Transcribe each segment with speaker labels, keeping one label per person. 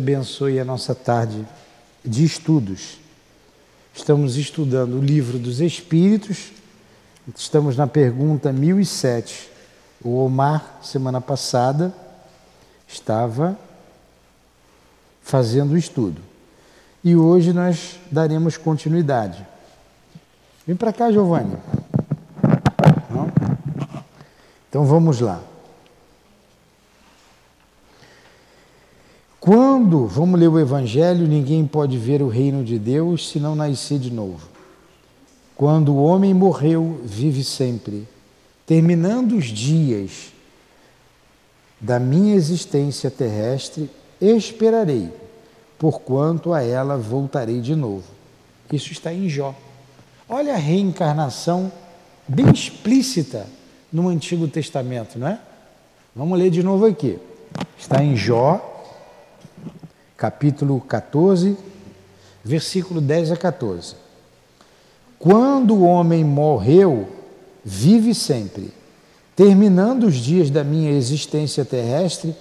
Speaker 1: abençoe a nossa tarde de estudos. Estamos estudando o livro dos Espíritos, estamos na pergunta 1007. O Omar, semana passada, estava fazendo o estudo. E hoje nós daremos continuidade. Vem para cá, Giovanni. Não? Então vamos lá. Quando, vamos ler o Evangelho, ninguém pode ver o reino de Deus se não nascer de novo. Quando o homem morreu, vive sempre. Terminando os dias da minha existência terrestre, esperarei, porquanto a ela voltarei de novo. Isso está em Jó. Olha a reencarnação bem explícita no Antigo Testamento, não é? Vamos ler de novo aqui. Está em Jó, capítulo 14, versículo 10 a 14. Quando o homem morreu, vive sempre. Terminando os dias da minha existência terrestre,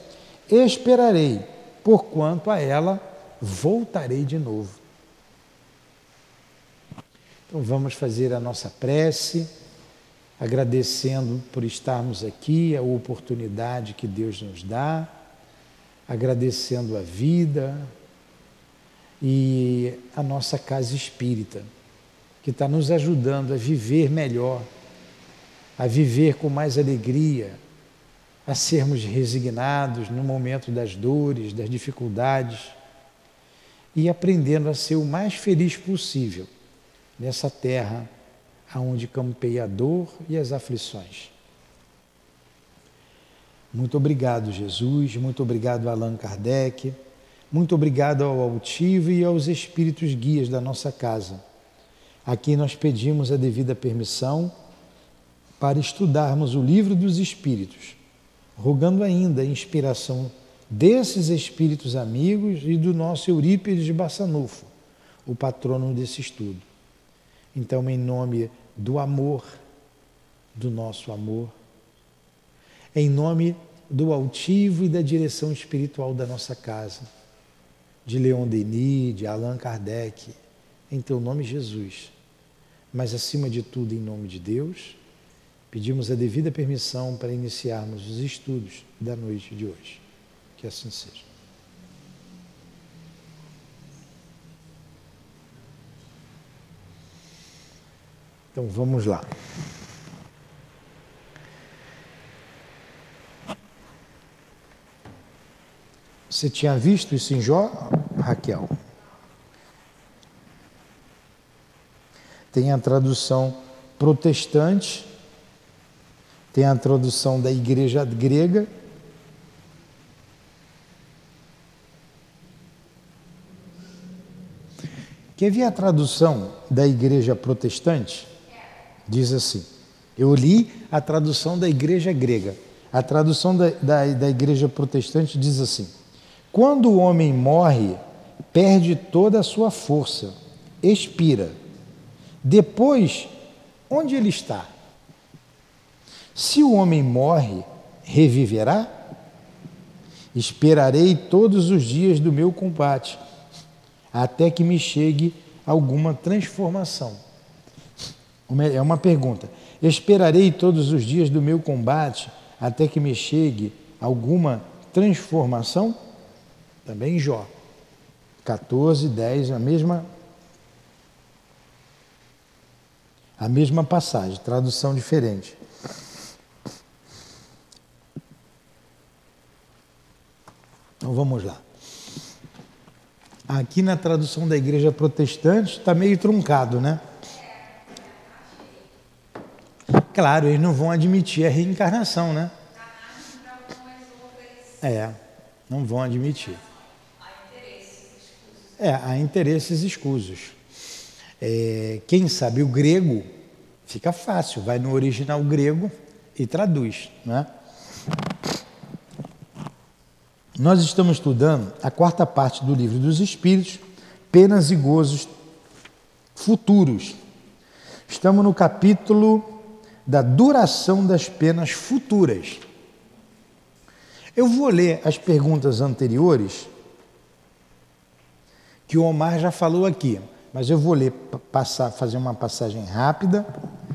Speaker 1: esperarei, porquanto a ela voltarei de novo. Então vamos fazer a nossa prece, agradecendo por estarmos aqui, a oportunidade que Deus nos dá agradecendo a vida e a nossa casa espírita, que está nos ajudando a viver melhor, a viver com mais alegria, a sermos resignados no momento das dores, das dificuldades e aprendendo a ser o mais feliz possível nessa terra aonde campeia a dor e as aflições. Muito obrigado, Jesus. Muito obrigado, Allan Kardec. Muito obrigado ao altivo e aos espíritos guias da nossa casa. Aqui nós pedimos a devida permissão para estudarmos o livro dos espíritos, rogando ainda a inspiração desses espíritos amigos e do nosso Eurípides de Bassanufo, o patrono desse estudo. Então, em nome do amor, do nosso amor, em nome do altivo e da direção espiritual da nossa casa, de Leon Denis, de Allan Kardec, em teu nome, Jesus. Mas, acima de tudo, em nome de Deus, pedimos a devida permissão para iniciarmos os estudos da noite de hoje. Que assim seja. Então vamos lá. Você tinha visto isso em Jó, Raquel? Tem a tradução protestante, tem a tradução da igreja grega. Quer ver a tradução da igreja protestante? Diz assim: eu li a tradução da igreja grega. A tradução da, da, da igreja protestante diz assim: quando o homem morre, perde toda a sua força, expira. Depois, onde ele está? Se o homem morre, reviverá? Esperarei todos os dias do meu combate, até que me chegue alguma transformação. É uma pergunta. Esperarei todos os dias do meu combate, até que me chegue alguma transformação? Também Jó. 14, 10, a mesma a mesma passagem, tradução diferente. Então vamos lá. Aqui na tradução da igreja protestante está meio truncado, né? Claro, eles não vão admitir a reencarnação, né? É, não vão admitir. É, há interesses escusos. É, quem sabe o grego fica fácil, vai no original grego e traduz, não é? Nós estamos estudando a quarta parte do livro dos Espíritos, penas e gozos futuros. Estamos no capítulo da duração das penas futuras. Eu vou ler as perguntas anteriores que o Omar já falou aqui, mas eu vou ler, passar, fazer uma passagem rápida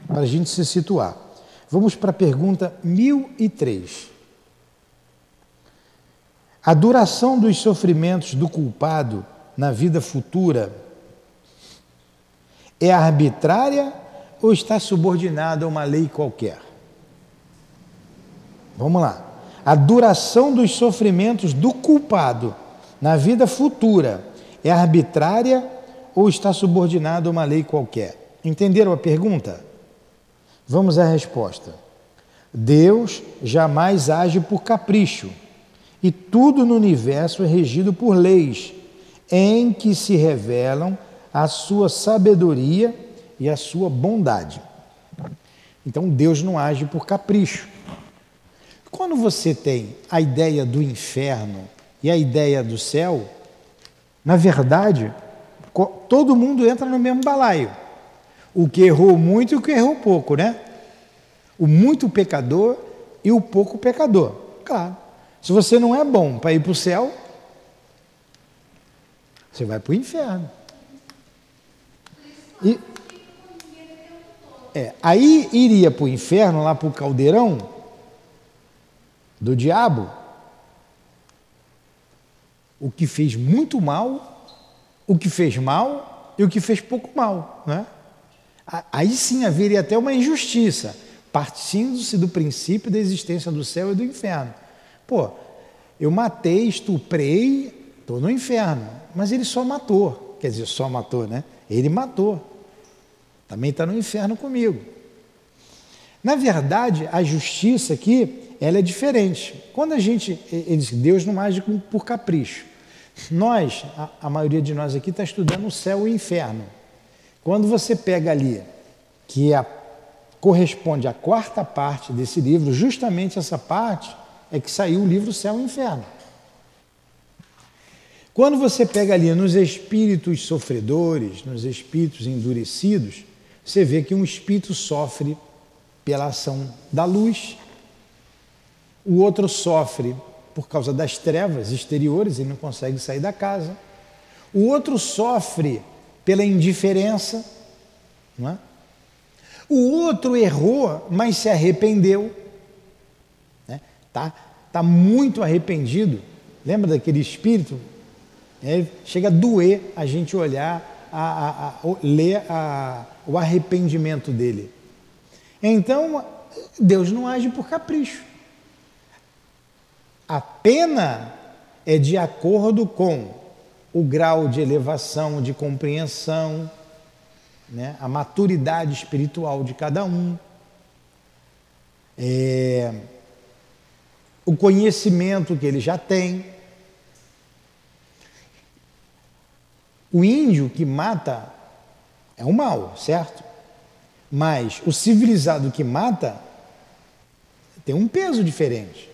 Speaker 1: para a gente se situar. Vamos para a pergunta 1003. A duração dos sofrimentos do culpado na vida futura é arbitrária ou está subordinada a uma lei qualquer? Vamos lá. A duração dos sofrimentos do culpado na vida futura é arbitrária ou está subordinada a uma lei qualquer? Entenderam a pergunta? Vamos à resposta. Deus jamais age por capricho e tudo no universo é regido por leis em que se revelam a sua sabedoria e a sua bondade. Então Deus não age por capricho. Quando você tem a ideia do inferno e a ideia do céu, na verdade, todo mundo entra no mesmo balaio. O que errou muito e o que errou pouco, né? O muito pecador e o pouco pecador. Claro. Se você não é bom para ir para o céu, você vai para o inferno. E, é, aí iria para o inferno, lá para o caldeirão do diabo, o que fez muito mal, o que fez mal e o que fez pouco mal. Né? Aí sim haveria até uma injustiça, partindo-se do princípio da existência do céu e do inferno. Pô, eu matei, estuprei, estou no inferno, mas ele só matou. Quer dizer, só matou, né? Ele matou. Também está no inferno comigo. Na verdade, a justiça aqui, ela é diferente. Quando a gente, ele Deus não age por capricho. Nós, a, a maioria de nós aqui está estudando o céu e o inferno. Quando você pega ali, que é a, corresponde à quarta parte desse livro, justamente essa parte é que saiu o livro Céu e Inferno. Quando você pega ali nos espíritos sofredores, nos espíritos endurecidos, você vê que um espírito sofre pela ação da luz, o outro sofre por causa das trevas exteriores e não consegue sair da casa, o outro sofre pela indiferença, não é? o outro errou, mas se arrependeu, né? tá, tá muito arrependido. Lembra daquele espírito? É, chega a doer a gente olhar, a, a, a, ler o arrependimento dele. Então, Deus não age por capricho. A pena é de acordo com o grau de elevação, de compreensão, né? a maturidade espiritual de cada um, é, o conhecimento que ele já tem. O índio que mata é o mal, certo? Mas o civilizado que mata tem um peso diferente.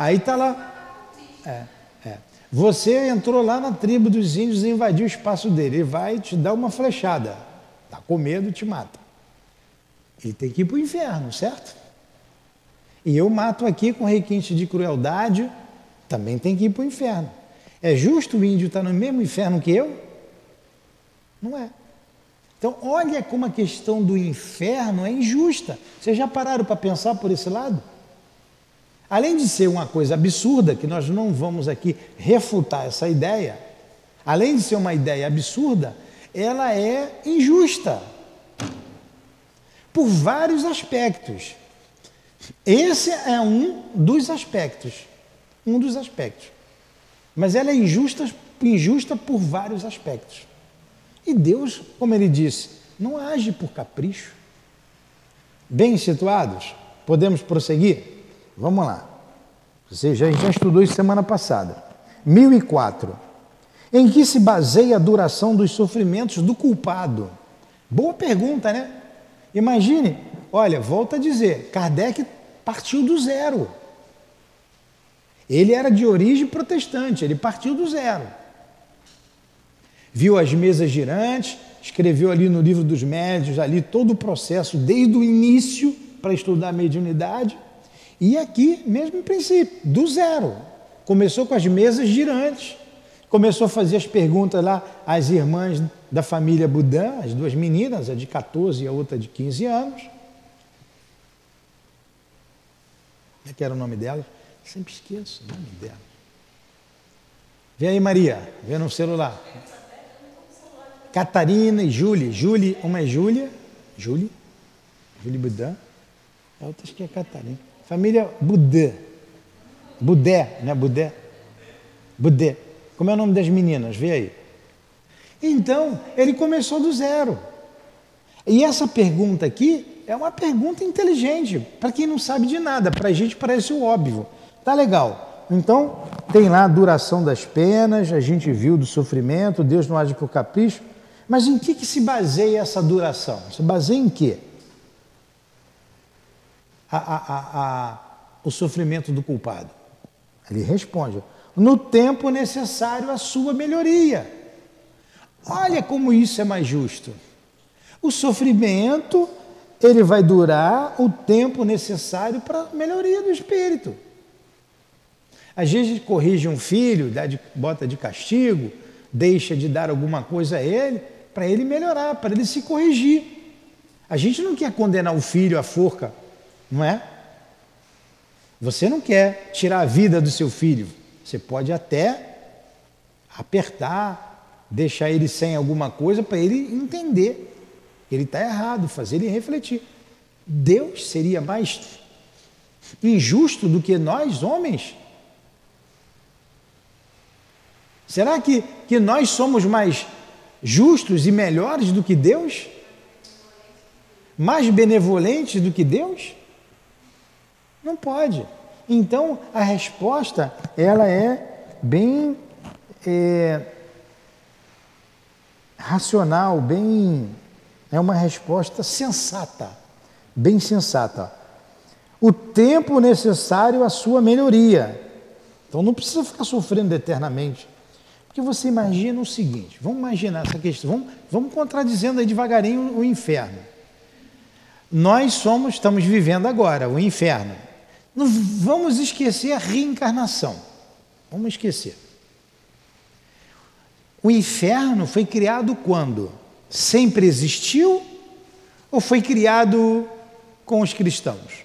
Speaker 1: Aí está lá. É, é. Você entrou lá na tribo dos índios e invadiu o espaço dele. Ele vai te dar uma flechada. Está com medo te mata. Ele tem que ir para o inferno, certo? E eu mato aqui com requinte de crueldade, também tem que ir para o inferno. É justo o índio estar no mesmo inferno que eu? Não é. Então, olha como a questão do inferno é injusta. Vocês já pararam para pensar por esse lado? Além de ser uma coisa absurda, que nós não vamos aqui refutar essa ideia, além de ser uma ideia absurda, ela é injusta. Por vários aspectos. Esse é um dos aspectos. Um dos aspectos. Mas ela é injusta, injusta por vários aspectos. E Deus, como ele disse, não age por capricho. Bem situados? Podemos prosseguir? Vamos lá. Você já, já estudou isso semana passada. 1004. Em que se baseia a duração dos sofrimentos do culpado? Boa pergunta, né? Imagine, olha, volta a dizer, Kardec partiu do zero. Ele era de origem protestante, ele partiu do zero viu as mesas girantes, escreveu ali no livro dos médios, ali todo o processo, desde o início, para estudar a mediunidade. E aqui, mesmo princípio, do zero. Começou com as mesas girantes, Começou a fazer as perguntas lá às irmãs da família Budan, as duas meninas, a de 14 e a outra de 15 anos. Como é que era o nome delas? Sempre esqueço o nome dela. Vê aí, Maria, vê no celular. Catarina e Júlia. Júlia, uma é Júlia, Júlia, Júlia Budan, a outra acho que é Catarina. Família Budé. Budé, né? Budé. Budé. Como é o nome das meninas? Vê aí. Então, ele começou do zero. E essa pergunta aqui é uma pergunta inteligente, para quem não sabe de nada, para a gente parece o óbvio. Tá legal. Então, tem lá a duração das penas, a gente viu do sofrimento, Deus não age por capricho. Mas em que, que se baseia essa duração? Se baseia em quê? A, a, a, o sofrimento do culpado. Ele responde: no tempo necessário à sua melhoria. Olha como isso é mais justo. O sofrimento, ele vai durar o tempo necessário para a melhoria do espírito. Às vezes corrige um filho, dá de, bota de castigo, deixa de dar alguma coisa a ele, para ele melhorar, para ele se corrigir. A gente não quer condenar o filho à forca, não é? Você não quer tirar a vida do seu filho. Você pode até apertar, deixar ele sem alguma coisa para ele entender que ele está errado, fazer ele refletir. Deus seria mais injusto do que nós, homens? Será que, que nós somos mais justos e melhores do que Deus? Mais benevolentes do que Deus? Não pode. Então a resposta ela é bem é, racional, bem é uma resposta sensata, bem sensata. O tempo necessário à sua melhoria. Então não precisa ficar sofrendo eternamente. Porque você imagina o seguinte, vamos imaginar essa questão, vamos, vamos contradizendo aí devagarinho o inferno. Nós somos, estamos vivendo agora o inferno. Não vamos esquecer a reencarnação. Vamos esquecer. O inferno foi criado quando? Sempre existiu ou foi criado com os cristãos?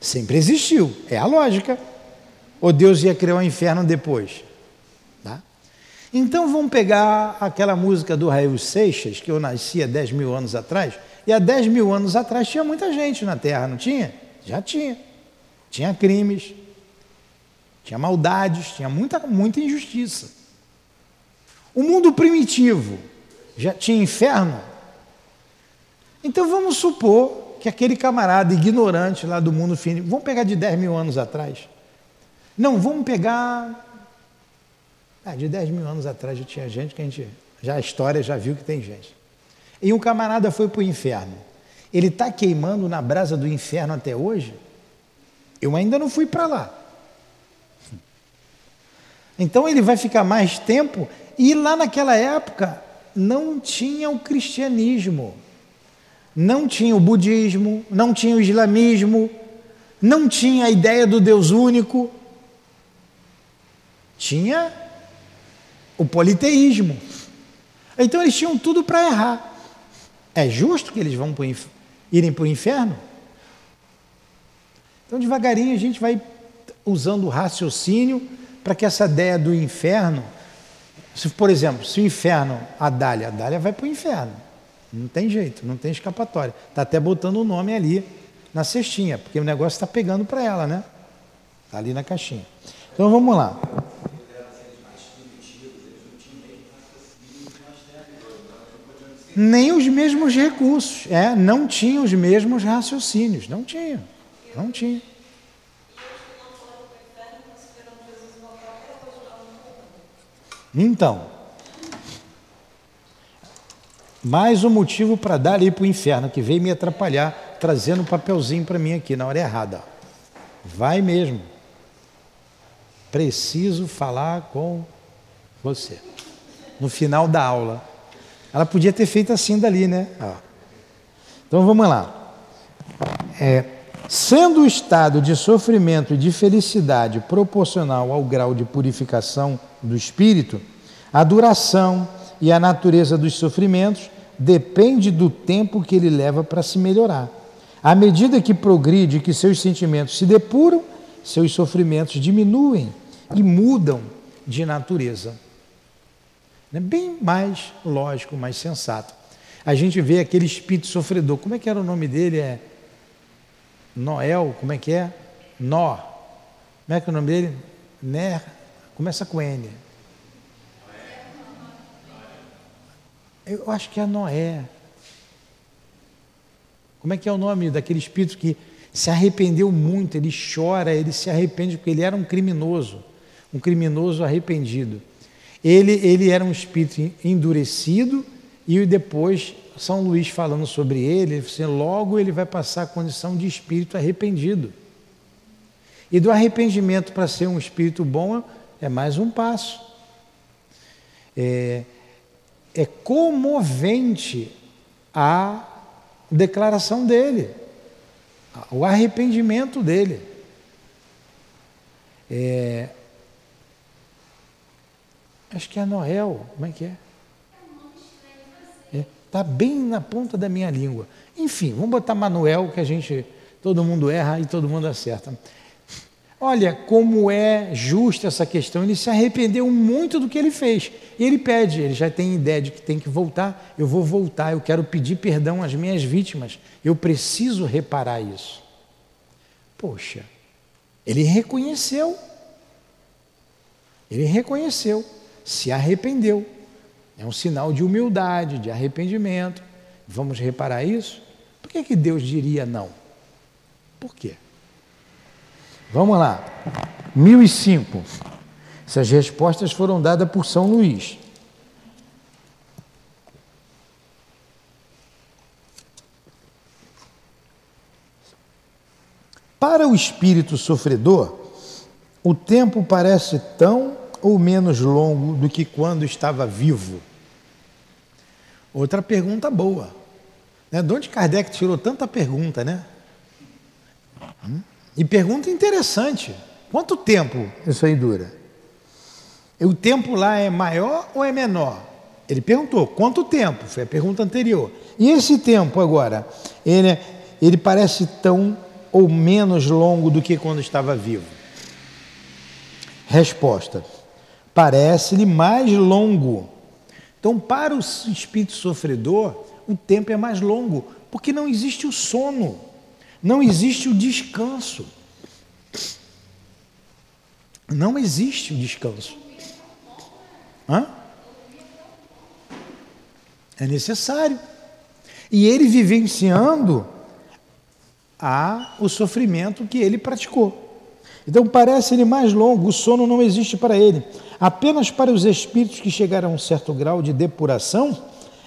Speaker 1: Sempre existiu, é a lógica. Ou Deus ia criar o um inferno depois? Tá? Então vamos pegar aquela música do Raul Seixas, que eu nasci há 10 mil anos atrás, e há 10 mil anos atrás tinha muita gente na Terra, não tinha? Já tinha. Tinha crimes, tinha maldades, tinha muita, muita injustiça. O mundo primitivo já tinha inferno? Então vamos supor que aquele camarada ignorante lá do mundo fino, vamos pegar de 10 mil anos atrás, não, vamos pegar. Ah, de 10 mil anos atrás já tinha gente que a gente. Já a história já viu que tem gente. E um camarada foi para o inferno. Ele está queimando na brasa do inferno até hoje? Eu ainda não fui para lá. Então ele vai ficar mais tempo. E lá naquela época não tinha o cristianismo, não tinha o budismo, não tinha o islamismo, não tinha a ideia do Deus único tinha o politeísmo. Então eles tinham tudo para errar. É justo que eles vão pro irem para o inferno? Então, devagarinho, a gente vai usando o raciocínio para que essa ideia do inferno. Se, por exemplo, se o inferno, a Dália, a Dália vai para o inferno. Não tem jeito, não tem escapatória. Está até botando o nome ali na cestinha, porque o negócio está pegando para ela, né? Está ali na caixinha. Então vamos lá. Nem os mesmos recursos, é, não tinha os mesmos raciocínios, não tinha, não tinha. Então, mais um motivo para dar ali para o inferno, que veio me atrapalhar, trazendo um papelzinho para mim aqui na hora errada. Vai mesmo. Preciso falar com você. No final da aula. Ela podia ter feito assim dali, né? Então vamos lá. É, Sendo o estado de sofrimento e de felicidade proporcional ao grau de purificação do espírito, a duração e a natureza dos sofrimentos depende do tempo que ele leva para se melhorar. À medida que progride, que seus sentimentos se depuram, seus sofrimentos diminuem e mudam de natureza. É bem mais lógico, mais sensato. A gente vê aquele espírito sofredor. Como é que era o nome dele? É Noel, como é que é? Nó. Como é que é o nome dele? Ner. Começa com N. Eu acho que é Noé. Como é que é o nome daquele espírito que se arrependeu muito, ele chora, ele se arrepende porque ele era um criminoso, um criminoso arrependido. Ele, ele era um espírito endurecido e depois São Luís falando sobre ele, assim, logo ele vai passar a condição de espírito arrependido. E do arrependimento para ser um espírito bom é mais um passo. É, é comovente a declaração dele, o arrependimento dele. É, acho que é Noel, como é que é? Está é, bem na ponta da minha língua. Enfim, vamos botar Manuel, que a gente, todo mundo erra e todo mundo acerta. Olha como é justa essa questão. Ele se arrependeu muito do que ele fez. E ele pede, ele já tem ideia de que tem que voltar. Eu vou voltar, eu quero pedir perdão às minhas vítimas. Eu preciso reparar isso. Poxa, ele reconheceu. Ele reconheceu, se arrependeu. É um sinal de humildade, de arrependimento. Vamos reparar isso? Por que, que Deus diria não? Por quê? Vamos lá. 1005. Essas respostas foram dadas por São Luís. Para o espírito sofredor, o tempo parece tão ou menos longo do que quando estava vivo. Outra pergunta boa. Né? De onde Kardec tirou tanta pergunta, né? Hum? E pergunta interessante: quanto tempo isso aí dura? O tempo lá é maior ou é menor? Ele perguntou quanto tempo, foi a pergunta anterior. E esse tempo agora, ele, ele parece tão ou menos longo do que quando estava vivo? Resposta: parece-lhe mais longo. Então, para o espírito sofredor, o tempo é mais longo, porque não existe o sono. Não existe o descanso. Não existe o descanso. Hã? É necessário. E ele vivenciando a, o sofrimento que ele praticou. Então parece ele mais longo, o sono não existe para ele. Apenas para os espíritos que chegaram a um certo grau de depuração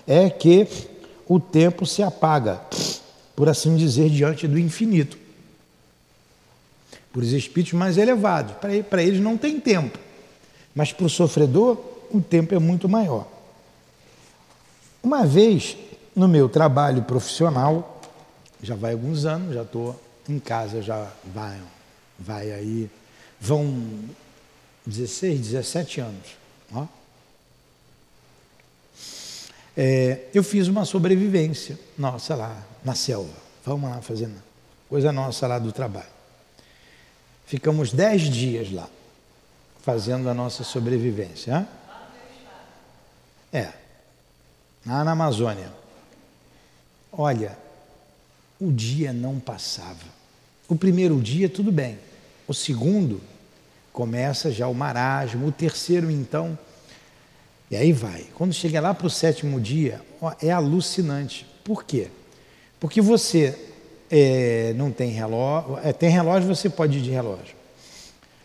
Speaker 1: é que o tempo se apaga por assim dizer, diante do infinito. Por os espíritos mais elevados. Para eles não tem tempo. Mas para o sofredor, o tempo é muito maior. Uma vez, no meu trabalho profissional, já vai alguns anos, já estou em casa, já vai, vai aí, vão 16, 17 anos. Ó. É, eu fiz uma sobrevivência, nossa lá, na selva. Vamos lá fazendo coisa nossa lá do trabalho. Ficamos dez dias lá, fazendo a nossa sobrevivência. Hein? É, lá na Amazônia. Olha, o dia não passava. O primeiro dia, tudo bem. O segundo, começa já o marasmo. O terceiro, então, e aí vai. Quando chega lá para o sétimo dia, ó, é alucinante. Por quê? Porque você é, não tem relógio, é, tem relógio, você pode ir de relógio.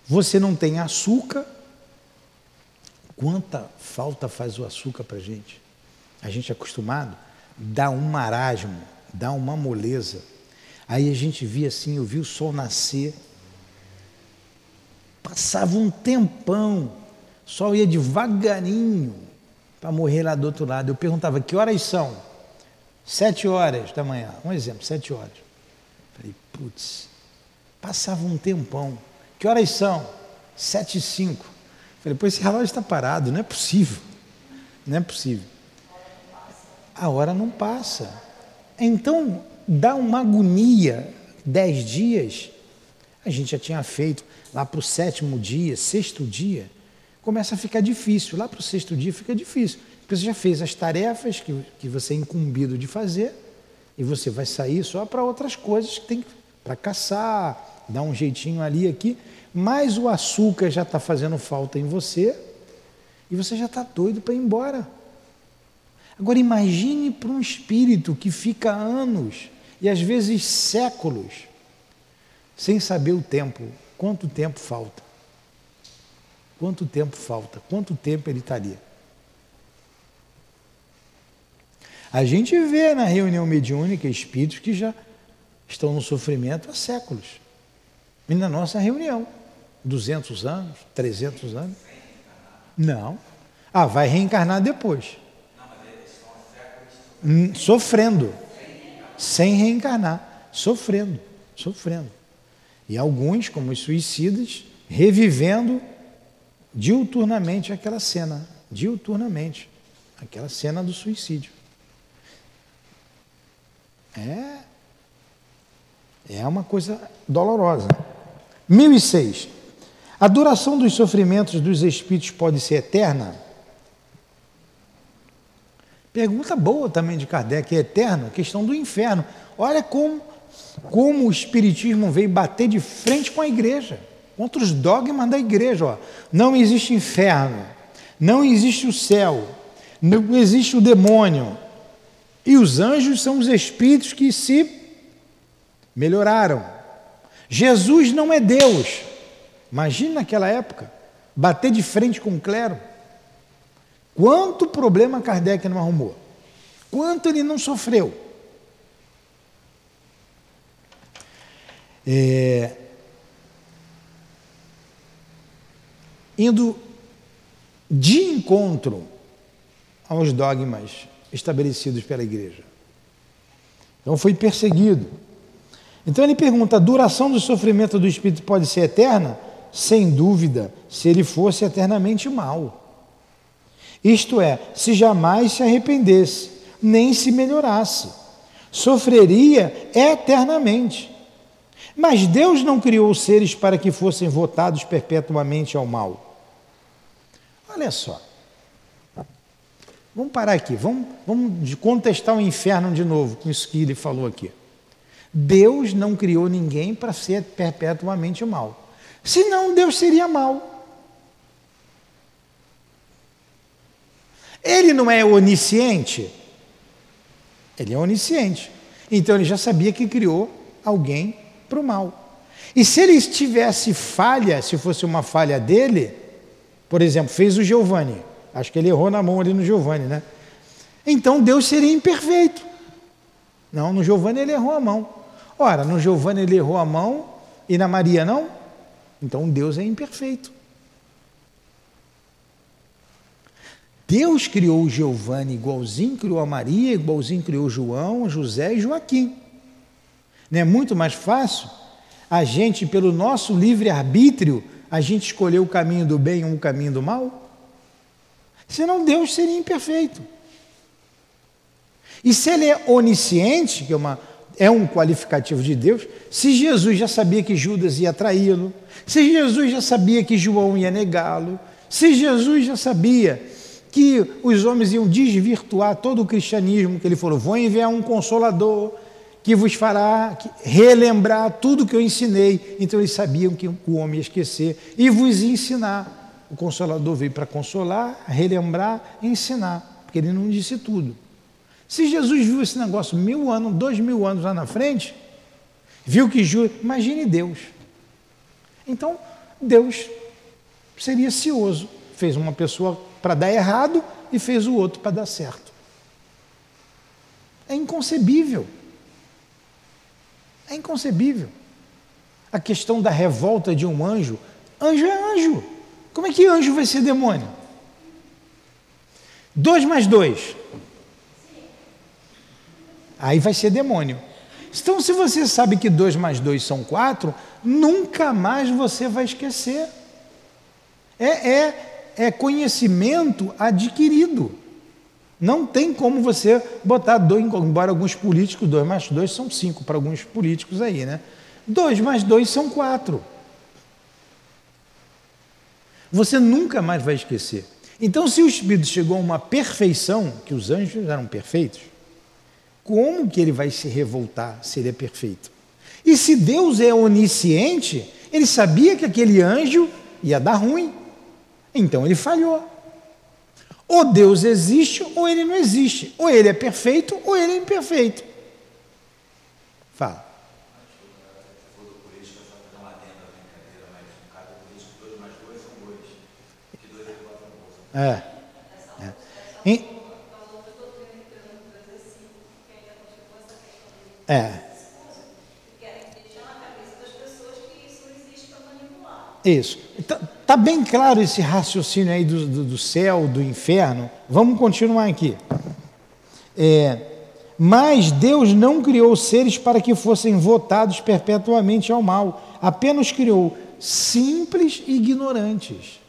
Speaker 1: Você não tem açúcar. Quanta falta faz o açúcar para gente? A gente é acostumado, dá um marasmo, dá uma moleza. Aí a gente via assim, eu vi o sol nascer, passava um tempão, sol ia devagarinho para morrer lá do outro lado. Eu perguntava, que horas são? Sete horas da manhã, um exemplo, sete horas. Falei, putz, passava um tempão. Que horas são? Sete e cinco. Falei, pô, esse relógio está parado, não é possível. Não é possível. A hora não passa. Então, dá uma agonia. Dez dias, a gente já tinha feito lá para o sétimo dia, sexto dia, começa a ficar difícil. Lá para o sexto dia fica difícil. Porque você já fez as tarefas que, que você é incumbido de fazer e você vai sair só para outras coisas que tem para caçar, dar um jeitinho ali aqui, mas o açúcar já está fazendo falta em você e você já está doido para ir embora. Agora imagine para um espírito que fica anos e às vezes séculos sem saber o tempo, quanto tempo falta. Quanto tempo falta? Quanto tempo ele estaria? A gente vê na reunião mediúnica espíritos que já estão no sofrimento há séculos. E na nossa reunião, 200 anos, 300 anos. Não. Ah, vai reencarnar depois. Hum, sofrendo. Sem reencarnar. Sofrendo. Sofrendo. E alguns, como os suicidas, revivendo diuturnamente aquela cena. Diuturnamente. Aquela cena do suicídio. É. É uma coisa dolorosa. 1006. A duração dos sofrimentos dos espíritos pode ser eterna? Pergunta boa também de Kardec, é eterno? Questão do inferno. Olha como, como o Espiritismo veio bater de frente com a igreja, contra os dogmas da igreja. Ó. Não existe inferno, não existe o céu, não existe o demônio. E os anjos são os espíritos que se melhoraram. Jesus não é Deus. Imagina naquela época, bater de frente com o clero. Quanto problema Kardec não arrumou? Quanto ele não sofreu? É, indo de encontro aos dogmas estabelecidos pela igreja. Então foi perseguido. Então ele pergunta: a duração do sofrimento do espírito pode ser eterna? Sem dúvida, se ele fosse eternamente mal. Isto é, se jamais se arrependesse, nem se melhorasse, sofreria eternamente. Mas Deus não criou os seres para que fossem votados perpetuamente ao mal. Olha só. Vamos parar aqui, vamos, vamos contestar o inferno de novo com isso que ele falou aqui. Deus não criou ninguém para ser perpetuamente mal. Senão Deus seria mal. Ele não é onisciente? Ele é onisciente. Então ele já sabia que criou alguém para o mal. E se ele tivesse falha, se fosse uma falha dele, por exemplo, fez o Giovanni, Acho que ele errou na mão ali no Giovanni, né? Então Deus seria imperfeito. Não, no Giovanni ele errou a mão. Ora, no Giovanni ele errou a mão e na Maria não? Então Deus é imperfeito. Deus criou o Giovanni igualzinho criou a Maria, igualzinho criou João, José e Joaquim. Não é muito mais fácil a gente, pelo nosso livre-arbítrio, a gente escolher o caminho do bem ou o caminho do mal? Senão Deus seria imperfeito. E se ele é onisciente, que é, uma, é um qualificativo de Deus, se Jesus já sabia que Judas ia traí-lo, se Jesus já sabia que João ia negá-lo, se Jesus já sabia que os homens iam desvirtuar todo o cristianismo, que ele falou: vou enviar um consolador que vos fará relembrar tudo que eu ensinei. Então eles sabiam que o homem ia esquecer e vos ensinar. O Consolador veio para consolar, relembrar, ensinar, porque ele não disse tudo. Se Jesus viu esse negócio mil anos, dois mil anos lá na frente, viu que Ju, imagine Deus. Então, Deus seria cioso. Fez uma pessoa para dar errado e fez o outro para dar certo. É inconcebível. É inconcebível. A questão da revolta de um anjo. Anjo é anjo. Como é que anjo vai ser demônio? Dois mais dois. Aí vai ser demônio. Então, se você sabe que 2 mais 2 são 4, nunca mais você vai esquecer. É, é, é conhecimento adquirido. Não tem como você botar dois, embora alguns políticos, 2 mais 2 são 5 para alguns políticos aí, né? 2 mais 2 são 4. Você nunca mais vai esquecer. Então, se o Espírito chegou a uma perfeição, que os anjos eram perfeitos, como que ele vai se revoltar se ele é perfeito? E se Deus é onisciente, ele sabia que aquele anjo ia dar ruim. Então ele falhou. Ou Deus existe ou ele não existe. Ou ele é perfeito ou ele é imperfeito. Fala. É. é. É. Isso. Está tá bem claro esse raciocínio aí do, do, do, céu, do inferno. Vamos continuar aqui. É, mas Deus não criou seres para que fossem votados perpetuamente ao mal. Apenas criou simples ignorantes.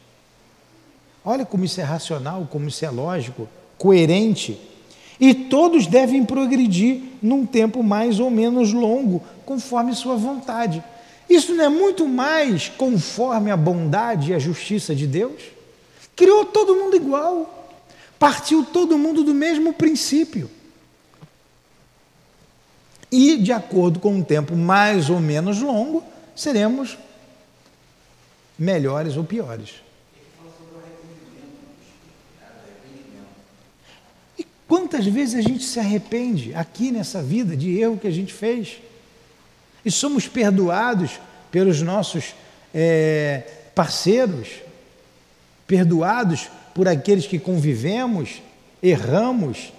Speaker 1: Olha como isso é racional, como isso é lógico, coerente. E todos devem progredir num tempo mais ou menos longo, conforme sua vontade. Isso não é muito mais conforme a bondade e a justiça de Deus? Criou todo mundo igual, partiu todo mundo do mesmo princípio. E, de acordo com um tempo mais ou menos longo, seremos melhores ou piores. Quantas vezes a gente se arrepende aqui nessa vida de erro que a gente fez? E somos perdoados pelos nossos é, parceiros, perdoados por aqueles que convivemos, erramos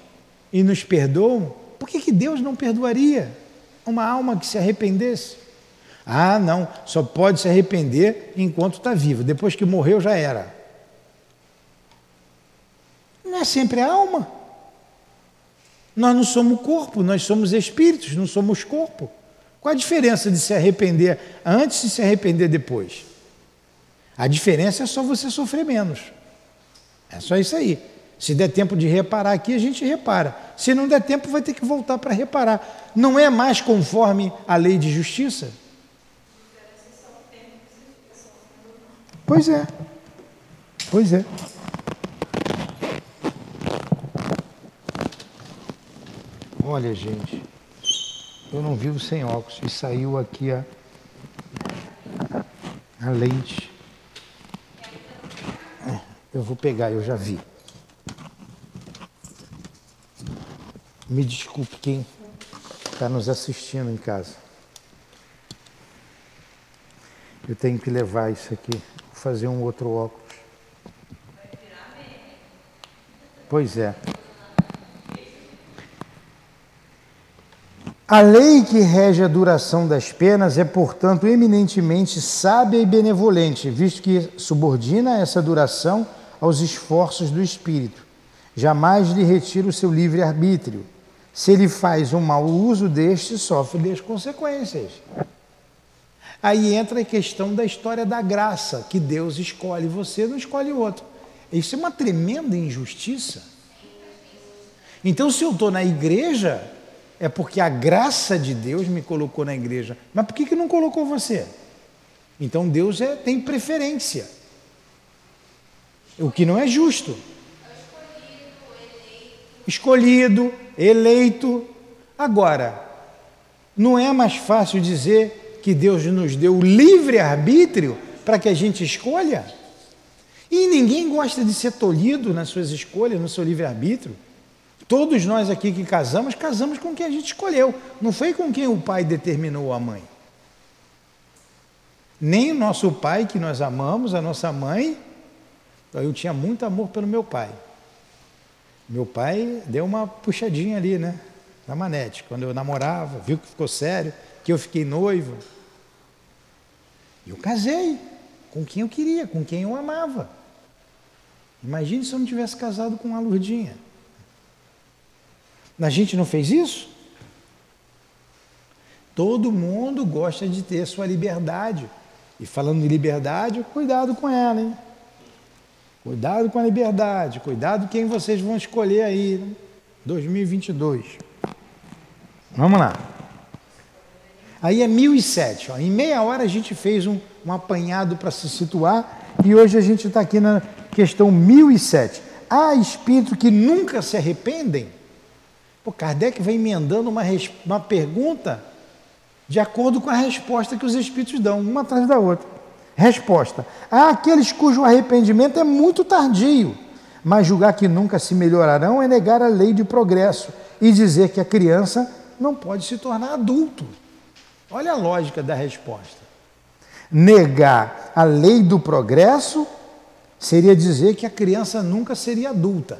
Speaker 1: e nos perdoam. Por que, que Deus não perdoaria uma alma que se arrependesse? Ah, não, só pode se arrepender enquanto está vivo, depois que morreu já era. Não é sempre a alma. Nós não somos corpo, nós somos espíritos, não somos corpo. Qual a diferença de se arrepender antes e se arrepender depois? A diferença é só você sofrer menos. É só isso aí. Se der tempo de reparar aqui, a gente repara. Se não der tempo, vai ter que voltar para reparar. Não é mais conforme a lei de justiça? Pois é. Pois é. Olha, gente, eu não vivo sem óculos e saiu aqui a, a lente. É, eu vou pegar, eu já vi. Me desculpe quem está nos assistindo em casa. Eu tenho que levar isso aqui, fazer um outro óculos. Pois é. A lei que rege a duração das penas é, portanto, eminentemente sábia e benevolente, visto que subordina essa duração aos esforços do espírito. Jamais lhe retira o seu livre-arbítrio. Se ele faz um mau uso deste, sofre das consequências. Aí entra a questão da história da graça, que Deus escolhe você, não escolhe outro. Isso é uma tremenda injustiça. Então, se eu estou na igreja, é porque a graça de Deus me colocou na igreja. Mas por que, que não colocou você? Então Deus é, tem preferência. O que não é justo. Escolhido, eleito. Agora, não é mais fácil dizer que Deus nos deu o livre-arbítrio para que a gente escolha? E ninguém gosta de ser tolhido nas suas escolhas, no seu livre-arbítrio. Todos nós aqui que casamos, casamos com quem a gente escolheu, não foi com quem o pai determinou a mãe. Nem o nosso pai, que nós amamos, a nossa mãe, eu tinha muito amor pelo meu pai. Meu pai deu uma puxadinha ali, né? Na manete, quando eu namorava, viu que ficou sério, que eu fiquei noivo. Eu casei com quem eu queria, com quem eu amava. Imagine se eu não tivesse casado com a Lurdinha. A gente não fez isso? Todo mundo gosta de ter sua liberdade. E falando de liberdade, cuidado com ela, hein? Cuidado com a liberdade, cuidado quem vocês vão escolher aí, né? 2022. Vamos lá. Aí é 1007. Ó. Em meia hora a gente fez um, um apanhado para se situar e hoje a gente está aqui na questão 1007. Há espíritos que nunca se arrependem? Pô, Kardec vem emendando uma, uma pergunta de acordo com a resposta que os espíritos dão, uma atrás da outra. Resposta: há aqueles cujo arrependimento é muito tardio, mas julgar que nunca se melhorarão é negar a lei de progresso e dizer que a criança não pode se tornar adulto. Olha a lógica da resposta. Negar a lei do progresso seria dizer que a criança nunca seria adulta.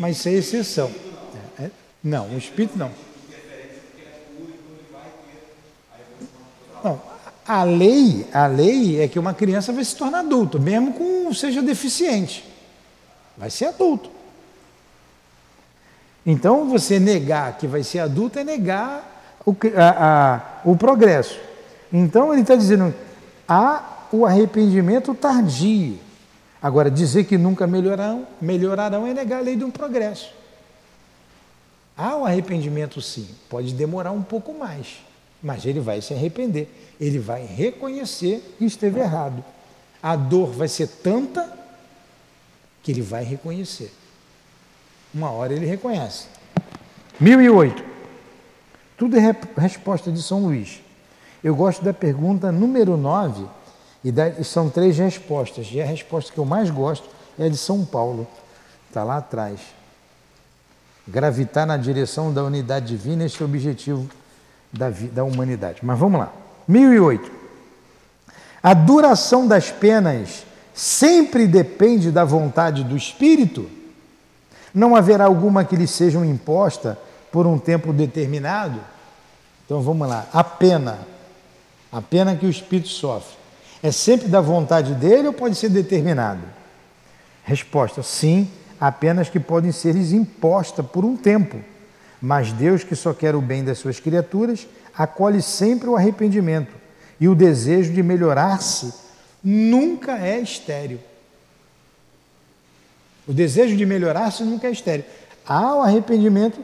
Speaker 1: Mas exceção. É, é, não, o espírito não. Não, a lei, a lei é que uma criança vai se tornar adulto, mesmo com seja deficiente. Vai ser adulto. Então, você negar que vai ser adulto é negar o, a, a, o progresso. Então, ele está dizendo, há o arrependimento tardio. Agora, dizer que nunca melhorarão, melhorarão é negar a lei do progresso. Há o arrependimento, sim, pode demorar um pouco mais, mas ele vai se arrepender, ele vai reconhecer que esteve errado. A dor vai ser tanta que ele vai reconhecer. Uma hora ele reconhece. 1008. Tudo é resposta de São Luís. Eu gosto da pergunta número 9 e, da, são três respostas. E a resposta que eu mais gosto é a de São Paulo. Está lá atrás. Gravitar na direção da unidade divina, esse é o objetivo da, da humanidade. Mas vamos lá. 1008. A duração das penas sempre depende da vontade do espírito? Não haverá alguma que lhe seja imposta por um tempo determinado? Então vamos lá. A pena, a pena que o espírito sofre, é sempre da vontade dele ou pode ser determinado? Resposta: sim, apenas que podem ser imposta por um tempo. Mas Deus, que só quer o bem das suas criaturas, acolhe sempre o arrependimento e o desejo de melhorar-se nunca é estéreo. O desejo de melhorar-se nunca é estéreo. Há o arrependimento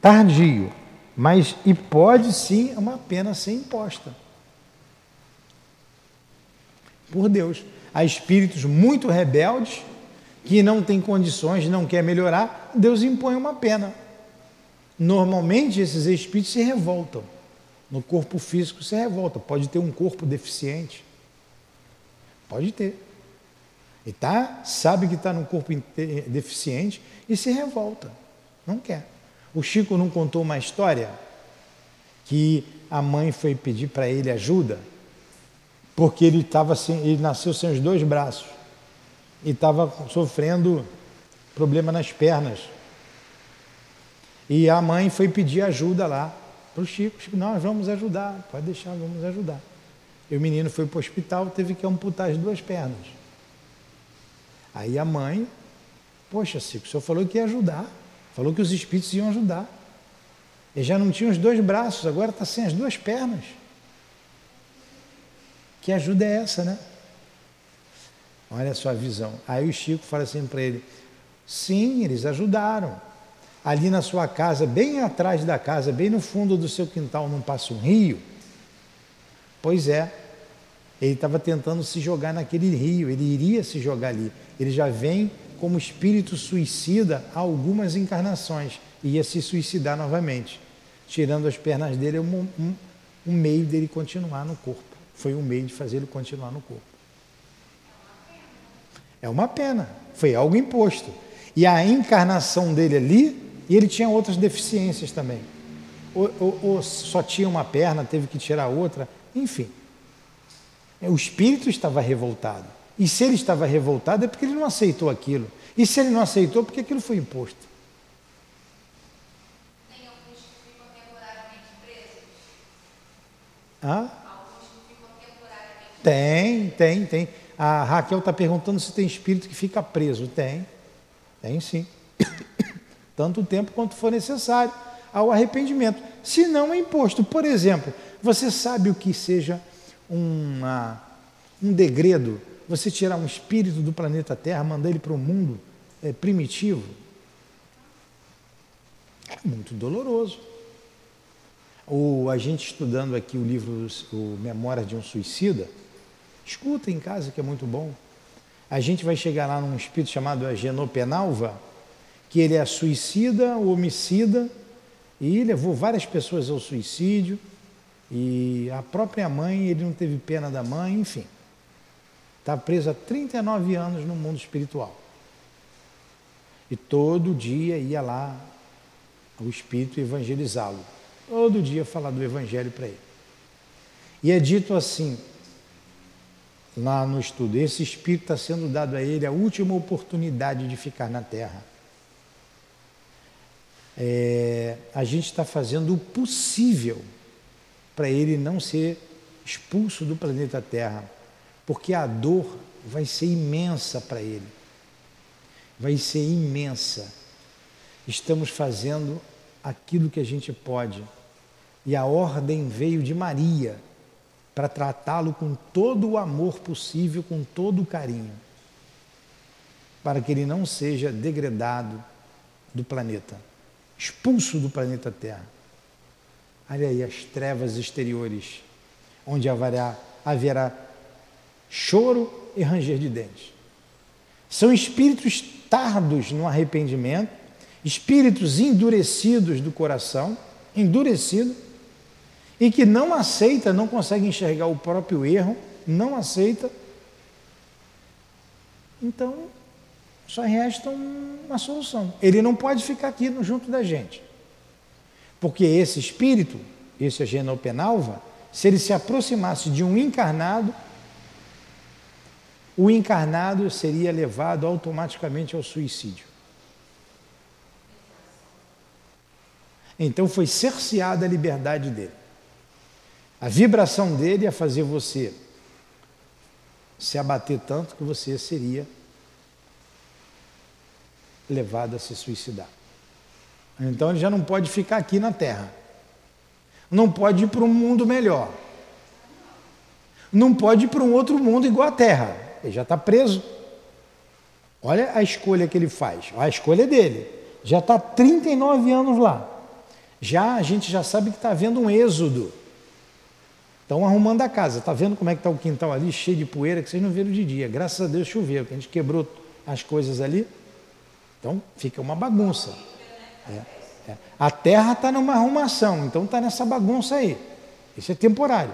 Speaker 1: tardio, mas e pode sim uma pena ser imposta por Deus. Há espíritos muito rebeldes que não têm condições, não quer melhorar, Deus impõe uma pena. Normalmente esses espíritos se revoltam. No corpo físico se revolta. Pode ter um corpo deficiente. Pode ter. E tá, sabe que está no corpo deficiente e se revolta. Não quer. O Chico não contou uma história que a mãe foi pedir para ele ajuda porque ele estava assim, ele nasceu sem os dois braços e estava sofrendo problema nas pernas. E a mãe foi pedir ajuda lá para o Chico. Chico, nós vamos ajudar, pode deixar, vamos ajudar. E o menino foi para o hospital, teve que amputar as duas pernas. Aí a mãe, poxa, Chico, o senhor falou que ia ajudar, falou que os espíritos iam ajudar. Ele já não tinha os dois braços, agora está sem as duas pernas. Que ajuda é essa, né? Olha a sua visão. Aí o Chico fala assim para ele: sim, eles ajudaram. Ali na sua casa, bem atrás da casa, bem no fundo do seu quintal, não passa um rio? Pois é, ele estava tentando se jogar naquele rio, ele iria se jogar ali. Ele já vem como espírito suicida há algumas encarnações, ia se suicidar novamente. Tirando as pernas dele, um, um, um meio dele continuar no corpo foi um meio de fazer ele continuar no corpo. É uma pena, foi algo imposto. E a encarnação dele ali, e ele tinha outras deficiências também. Ou, ou, ou só tinha uma perna, teve que tirar outra, enfim. O espírito estava revoltado. E se ele estava revoltado é porque ele não aceitou aquilo. E se ele não aceitou, porque aquilo foi imposto. Tem alguns que ficam temporariamente presos? Hã? Tem, tem, tem. A Raquel está perguntando se tem espírito que fica preso. Tem, tem sim. Tanto tempo quanto for necessário ao arrependimento. Se não é imposto. Por exemplo, você sabe o que seja uma, um degredo? Você tirar um espírito do planeta Terra, mandar ele para o mundo é, primitivo? É muito doloroso. Ou a gente estudando aqui o livro o Memórias de um Suicida, escuta em casa que é muito bom. A gente vai chegar lá num espírito chamado Genopenalva, que ele é suicida, homicida, e levou várias pessoas ao suicídio, e a própria mãe, ele não teve pena da mãe, enfim. Está preso há 39 anos no mundo espiritual. E todo dia ia lá o espírito evangelizá-lo todo dia falar do Evangelho para ele. E é dito assim, lá no estudo, esse Espírito está sendo dado a ele a última oportunidade de ficar na Terra. É, a gente está fazendo o possível para ele não ser expulso do planeta Terra, porque a dor vai ser imensa para ele. Vai ser imensa. Estamos fazendo aquilo que a gente pode e a ordem veio de Maria para tratá-lo com todo o amor possível, com todo o carinho, para que ele não seja degradado do planeta, expulso do planeta Terra. Olha aí as trevas exteriores, onde haverá, haverá choro e ranger de dentes. São espíritos tardos no arrependimento, espíritos endurecidos do coração, endurecido, e que não aceita, não consegue enxergar o próprio erro, não aceita. Então, só resta uma solução. Ele não pode ficar aqui junto da gente. Porque esse espírito, esse agenopenalva, se ele se aproximasse de um encarnado, o encarnado seria levado automaticamente ao suicídio. Então foi cerceada a liberdade dele. A vibração dele ia fazer você se abater tanto que você seria levado a se suicidar. Então ele já não pode ficar aqui na Terra. Não pode ir para um mundo melhor. Não pode ir para um outro mundo igual a Terra. Ele já está preso. Olha a escolha que ele faz. A escolha dele. Já está 39 anos lá. Já a gente já sabe que está havendo um êxodo. Estão arrumando a casa. Está vendo como é que está o quintal ali, cheio de poeira, que vocês não viram de dia. Graças a Deus choveu, porque a gente quebrou as coisas ali. Então fica uma bagunça. É, é. A terra está numa arrumação, então está nessa bagunça aí. Isso é temporário.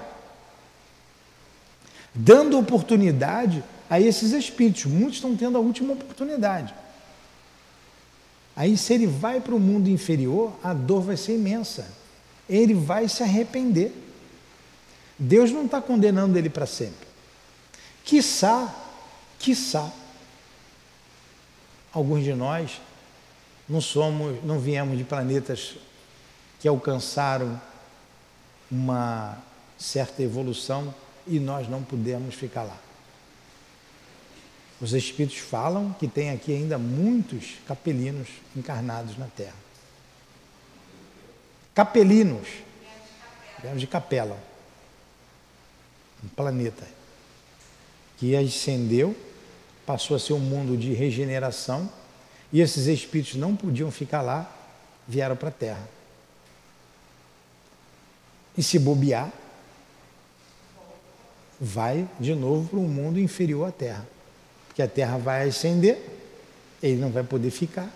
Speaker 1: Dando oportunidade a esses espíritos. Muitos estão tendo a última oportunidade. Aí, se ele vai para o mundo inferior, a dor vai ser imensa. Ele vai se arrepender. Deus não está condenando ele para sempre. Quiçá, quiçá, alguns de nós não somos, não viemos de planetas que alcançaram uma certa evolução e nós não pudemos ficar lá. Os espíritos falam que tem aqui ainda muitos capelinos encarnados na Terra. Capelinos, viemos de capela um planeta que ascendeu, passou a ser um mundo de regeneração e esses espíritos não podiam ficar lá, vieram para a Terra. E se bobear, vai de novo para um mundo inferior à Terra. Porque a Terra vai ascender, ele não vai poder ficar.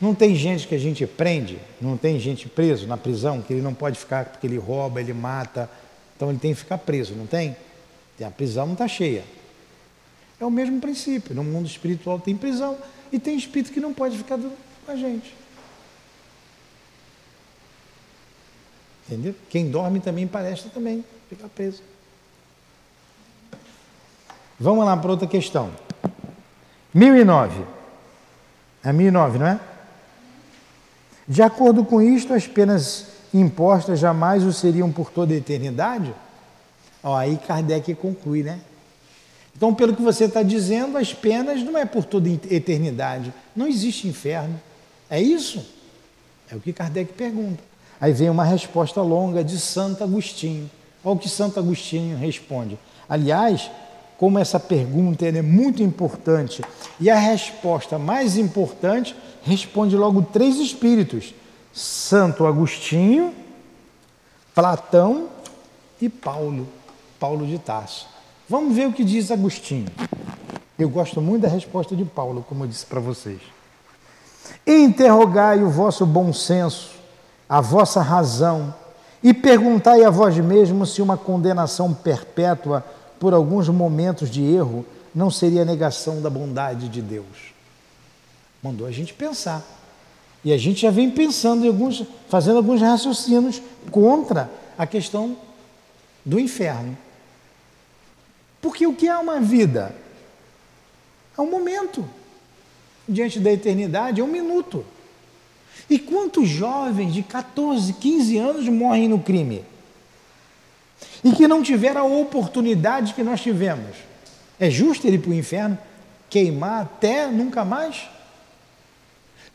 Speaker 1: Não tem gente que a gente prende, não tem gente preso na prisão, que ele não pode ficar porque ele rouba, ele mata, então ele tem que ficar preso, não tem? A prisão não está cheia. É o mesmo princípio. No mundo espiritual tem prisão e tem espírito que não pode ficar com a gente. Entendeu? Quem dorme também parece também ficar preso. Vamos lá para outra questão. 1009. É 1009, não é? De acordo com isto, as penas impostas jamais o seriam por toda a eternidade? Ó, aí Kardec conclui, né? Então, pelo que você está dizendo, as penas não é por toda eternidade. Não existe inferno. É isso? É o que Kardec pergunta. Aí vem uma resposta longa de Santo Agostinho. Olha o que Santo Agostinho responde. Aliás, como essa pergunta é muito importante e a resposta mais importante responde logo três espíritos: Santo Agostinho, Platão e Paulo, Paulo de Tarso. Vamos ver o que diz Agostinho. Eu gosto muito da resposta de Paulo, como eu disse para vocês. Interrogai o vosso bom senso, a vossa razão, e perguntai a vós mesmos se uma condenação perpétua por alguns momentos de erro não seria negação da bondade de Deus. Mandou a gente pensar. E a gente já vem pensando em alguns, fazendo alguns raciocínios contra a questão do inferno. Porque o que é uma vida? É um momento. Diante da eternidade, é um minuto. E quantos jovens de 14, 15 anos morrem no crime? E que não tiveram a oportunidade que nós tivemos. É justo ele ir para o inferno? Queimar até nunca mais?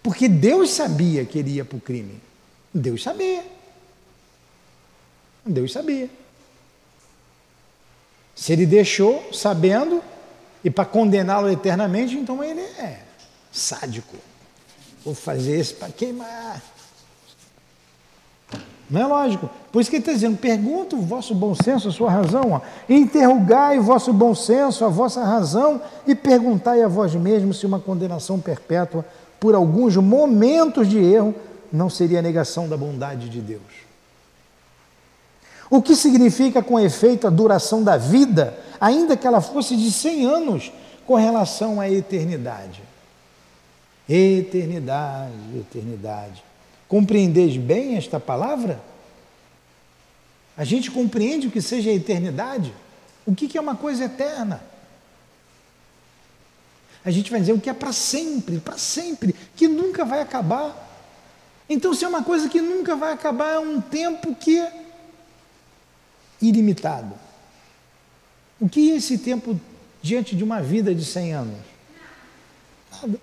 Speaker 1: Porque Deus sabia que ele ia para o crime. Deus sabia. Deus sabia. Se ele deixou sabendo e para condená-lo eternamente, então ele é sádico. Vou fazer isso para queimar. Não é lógico. Por isso que ele está dizendo: pergunta o vosso bom senso, a sua razão. Ó. Interrogai o vosso bom senso, a vossa razão, e perguntai a vós mesmos se uma condenação perpétua por alguns momentos de erro não seria negação da bondade de Deus. O que significa com efeito a duração da vida, ainda que ela fosse de 100 anos, com relação à eternidade? Eternidade, eternidade. Compreendeis bem esta palavra? A gente compreende o que seja a eternidade? O que é uma coisa eterna? A gente vai dizer o que é para sempre, para sempre, que nunca vai acabar. Então, se é uma coisa que nunca vai acabar, é um tempo que ilimitado. O que é esse tempo diante de uma vida de 100 anos? Nada.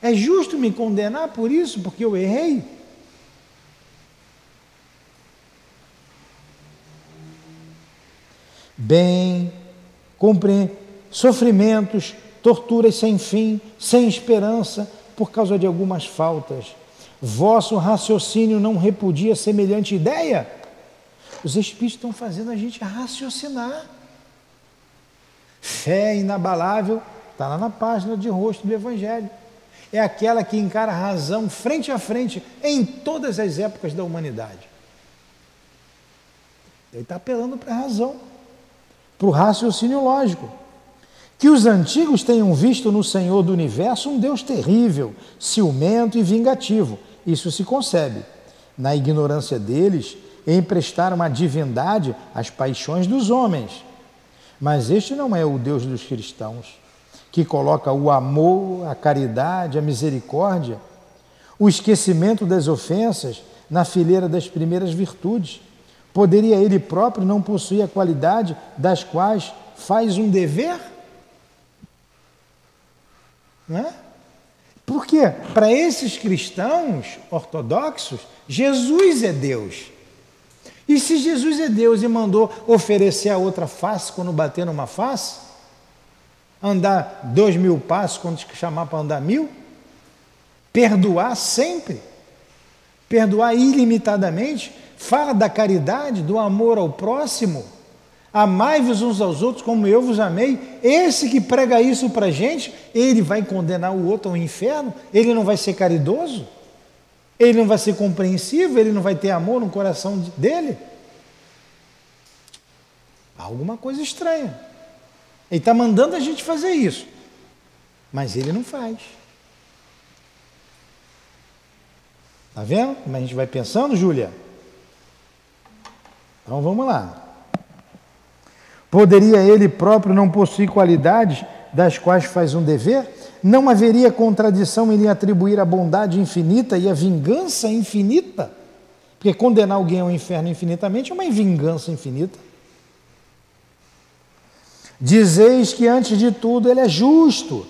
Speaker 1: É justo me condenar por isso, porque eu errei? Bem, compreende, sofrimentos, torturas sem fim, sem esperança, por causa de algumas faltas. Vosso raciocínio não repudia semelhante ideia? Os Espíritos estão fazendo a gente raciocinar. Fé inabalável, está lá na página de rosto do Evangelho. É aquela que encara a razão frente a frente em todas as épocas da humanidade. Ele está apelando para a razão, para o raciocínio lógico. Que os antigos tenham visto no Senhor do universo um Deus terrível, ciumento e vingativo. Isso se concebe. Na ignorância deles, emprestaram a divindade às paixões dos homens. Mas este não é o Deus dos cristãos, que coloca o amor, a caridade, a misericórdia, o esquecimento das ofensas na fileira das primeiras virtudes. Poderia ele próprio não possuir a qualidade das quais faz um dever? Não é? Porque para esses cristãos ortodoxos, Jesus é Deus. E se Jesus é Deus e mandou oferecer a outra face quando bater numa face, andar dois mil passos quando chamar para andar mil, perdoar sempre, perdoar ilimitadamente, fala da caridade, do amor ao próximo, amai-vos uns aos outros como eu vos amei. Esse que prega isso para gente, ele vai condenar o outro ao inferno, ele não vai ser caridoso? Ele não vai ser compreensivo, ele não vai ter amor no coração dele. Há alguma coisa estranha. Ele está mandando a gente fazer isso, mas ele não faz. Está vendo como a gente vai pensando, Júlia? Então vamos lá. Poderia ele próprio não possuir qualidades das quais faz um dever? não haveria contradição em lhe atribuir a bondade infinita e a vingança infinita? Porque condenar alguém ao inferno infinitamente é uma vingança infinita. Dizeis que antes de tudo ele é justo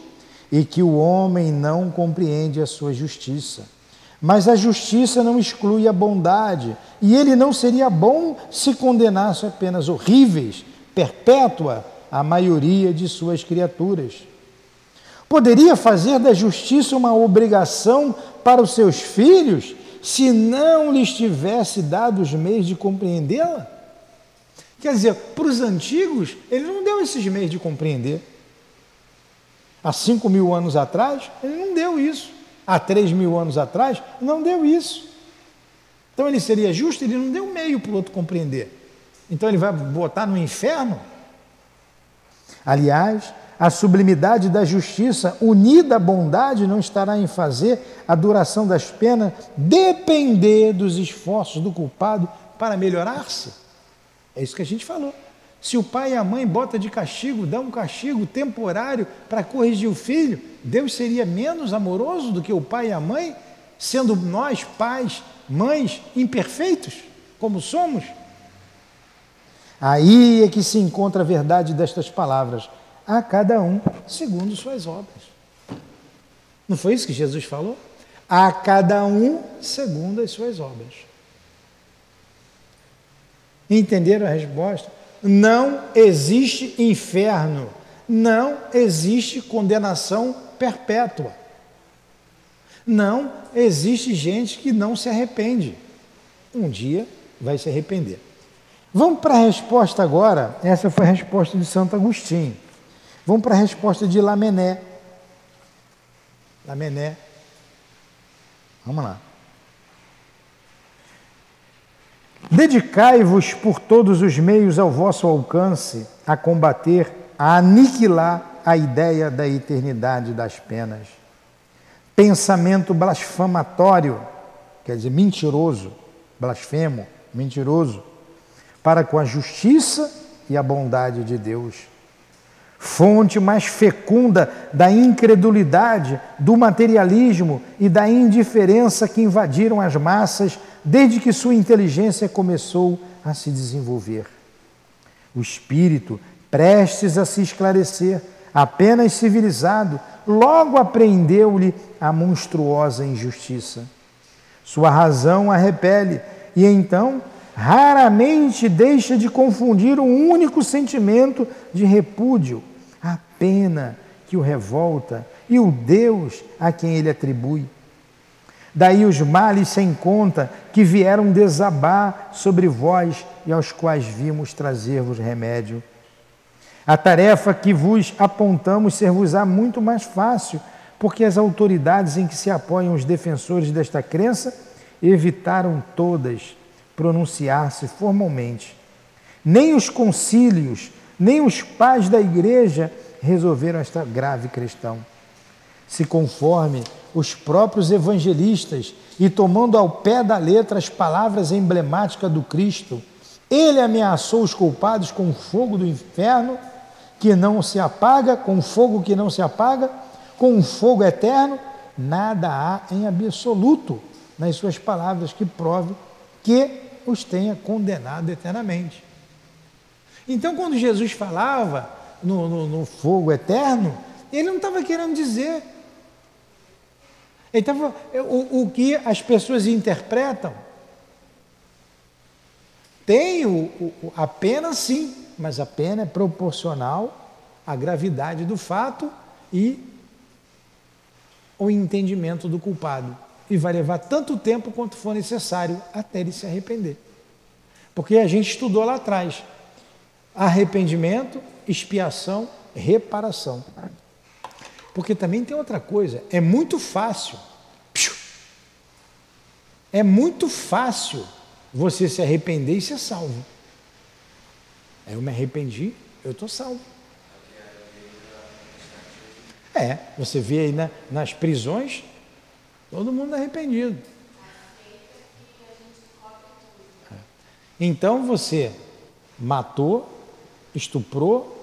Speaker 1: e que o homem não compreende a sua justiça. Mas a justiça não exclui a bondade, e ele não seria bom se condenasse apenas horríveis, perpétua, a maioria de suas criaturas. Poderia fazer da justiça uma obrigação para os seus filhos se não lhes tivesse dado os meios de compreendê-la? Quer dizer, para os antigos, ele não deu esses meios de compreender. Há cinco mil anos atrás, ele não deu isso. Há três mil anos atrás, não deu isso. Então ele seria justo, ele não deu meio para o outro compreender. Então ele vai botar no inferno? Aliás, a sublimidade da justiça, unida à bondade, não estará em fazer a duração das penas depender dos esforços do culpado para melhorar-se? É isso que a gente falou. Se o pai e a mãe bota de castigo, dá um castigo temporário para corrigir o filho, Deus seria menos amoroso do que o pai e a mãe, sendo nós pais, mães imperfeitos, como somos? Aí é que se encontra a verdade destas palavras. A cada um segundo suas obras. Não foi isso que Jesus falou? A cada um segundo as suas obras. Entenderam a resposta? não existe inferno, não existe condenação perpétua. Não existe gente que não se arrepende. Um dia vai se arrepender. Vamos para a resposta agora. Essa foi a resposta de Santo Agostinho. Vamos para a resposta de Lamené. Lamené. Vamos lá. Dedicai-vos por todos os meios ao vosso alcance a combater, a aniquilar a ideia da eternidade das penas. Pensamento blasfematório, quer dizer, mentiroso, blasfemo, mentiroso, para com a justiça e a bondade de Deus. Fonte mais fecunda da incredulidade, do materialismo e da indiferença que invadiram as massas desde que sua inteligência começou a se desenvolver. O espírito, prestes a se esclarecer, apenas civilizado, logo apreendeu-lhe a monstruosa injustiça. Sua razão a repele e então raramente deixa de confundir um único sentimento de repúdio, a pena que o revolta e o Deus a quem ele atribui. Daí os males sem conta que vieram desabar sobre vós e aos quais vimos trazer-vos remédio. A tarefa que vos apontamos ser-vos-á muito mais fácil, porque as autoridades em que se apoiam os defensores desta crença evitaram todas pronunciar-se formalmente. Nem os concílios, nem os pais da igreja resolveram esta grave questão. Se conforme os próprios evangelistas e tomando ao pé da letra as palavras emblemáticas do Cristo, ele ameaçou os culpados com o fogo do inferno que não se apaga, com fogo que não se apaga, com um fogo eterno, nada há em absoluto nas suas palavras que prove que os tenha condenado eternamente. Então, quando Jesus falava no, no, no fogo eterno, ele não estava querendo dizer então, o, o que as pessoas interpretam tem o, o, a pena, sim, mas a pena é proporcional à gravidade do fato e o entendimento do culpado. E vai levar tanto tempo quanto for necessário até ele se arrepender. Porque a gente estudou lá atrás: arrependimento, expiação, reparação. Porque também tem outra coisa, é muito fácil. É muito fácil você se arrepender e ser salvo. Eu me arrependi, eu estou salvo. É, você vê aí na, nas prisões, todo mundo arrependido. É. Então você matou, estuprou,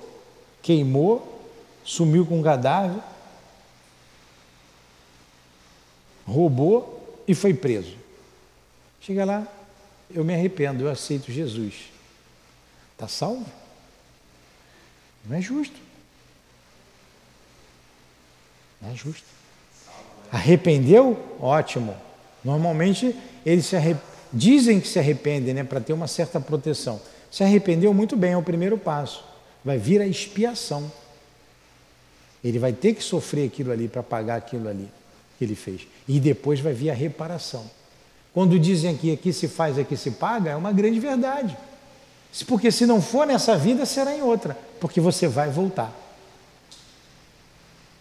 Speaker 1: queimou, sumiu com um cadáver, roubou e foi preso. Chega lá, eu me arrependo, eu aceito Jesus. Está salvo? Não é justo. Não é justo. Arrependeu? Ótimo. Normalmente eles se dizem que se arrependem, né, para ter uma certa proteção. Se arrependeu muito bem, é o primeiro passo. Vai vir a expiação. Ele vai ter que sofrer aquilo ali para pagar aquilo ali que ele fez. E depois vai vir a reparação. Quando dizem aqui, aqui se faz, aqui se paga, é uma grande verdade. Porque se não for nessa vida, será em outra. Porque você vai voltar.